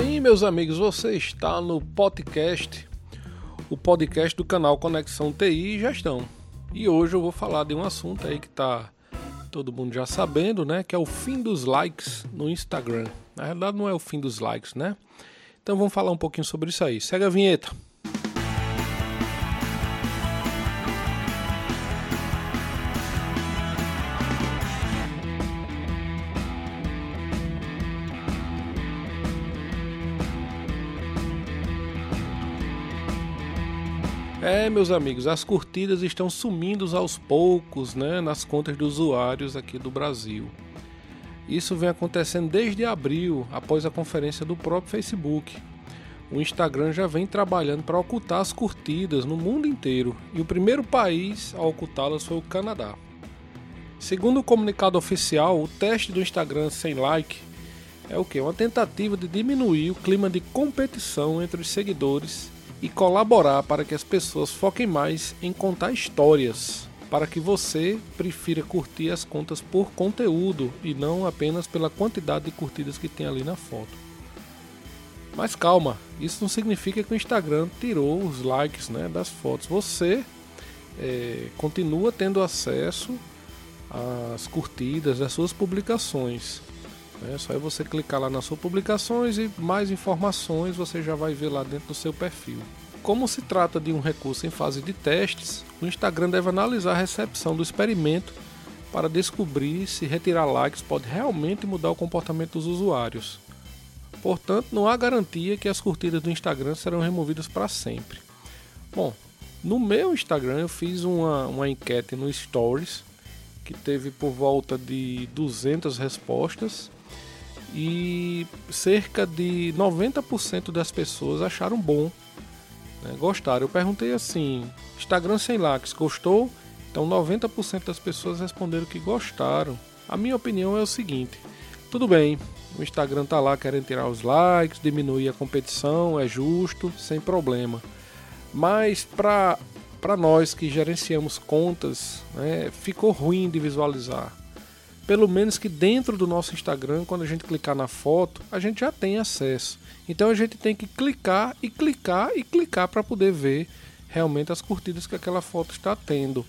Sim, meus amigos, você está no podcast, o podcast do canal Conexão TI e Gestão. E hoje eu vou falar de um assunto aí que tá todo mundo já sabendo, né? Que é o fim dos likes no Instagram. Na verdade, não é o fim dos likes, né? Então vamos falar um pouquinho sobre isso aí. Segue a vinheta. É, meus amigos, as curtidas estão sumindo aos poucos né, nas contas dos usuários aqui do Brasil. Isso vem acontecendo desde abril, após a conferência do próprio Facebook. O Instagram já vem trabalhando para ocultar as curtidas no mundo inteiro e o primeiro país a ocultá-las foi o Canadá. Segundo o comunicado oficial, o teste do Instagram sem like é o que? Uma tentativa de diminuir o clima de competição entre os seguidores e colaborar para que as pessoas foquem mais em contar histórias, para que você prefira curtir as contas por conteúdo e não apenas pela quantidade de curtidas que tem ali na foto. Mas calma, isso não significa que o Instagram tirou os likes né, das fotos. Você é, continua tendo acesso às curtidas das suas publicações. É só você clicar lá nas suas publicações e mais informações você já vai ver lá dentro do seu perfil. Como se trata de um recurso em fase de testes, o Instagram deve analisar a recepção do experimento para descobrir se retirar likes pode realmente mudar o comportamento dos usuários. Portanto, não há garantia que as curtidas do Instagram serão removidas para sempre. Bom, no meu Instagram eu fiz uma, uma enquete no Stories que teve por volta de 200 respostas e cerca de 90% das pessoas acharam bom, né, gostaram. Eu perguntei assim: Instagram sem likes, gostou? Então 90% das pessoas responderam que gostaram. A minha opinião é o seguinte: tudo bem, o Instagram tá lá querendo tirar os likes, diminuir a competição, é justo, sem problema. Mas para nós que gerenciamos contas, né, ficou ruim de visualizar pelo menos que dentro do nosso Instagram, quando a gente clicar na foto, a gente já tem acesso. Então a gente tem que clicar e clicar e clicar para poder ver realmente as curtidas que aquela foto está tendo.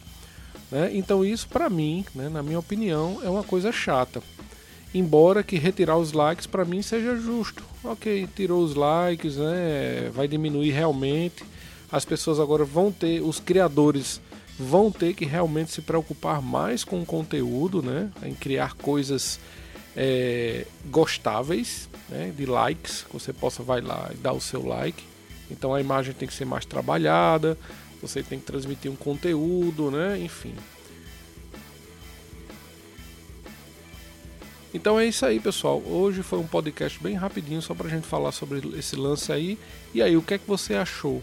Né? Então isso para mim, né, na minha opinião, é uma coisa chata. Embora que retirar os likes para mim seja justo. Ok, tirou os likes, né, vai diminuir realmente. As pessoas agora vão ter, os criadores vão ter que realmente se preocupar mais com o conteúdo, né? Em criar coisas é, gostáveis, né? De likes, que você possa vai lá e dar o seu like. Então a imagem tem que ser mais trabalhada, você tem que transmitir um conteúdo, né? Enfim. Então é isso aí, pessoal. Hoje foi um podcast bem rapidinho só pra gente falar sobre esse lance aí. E aí, o que é que você achou?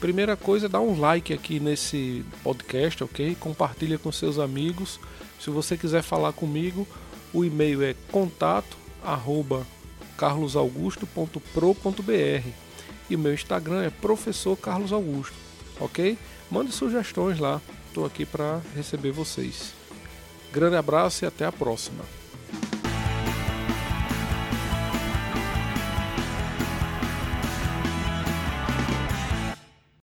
Primeira coisa, dá um like aqui nesse podcast, ok? Compartilha com seus amigos. Se você quiser falar comigo, o e-mail é contato arroba carlosaugusto.pro.br e o meu Instagram é professor Carlos Augusto, ok? Mande sugestões lá, estou aqui para receber vocês. Grande abraço e até a próxima.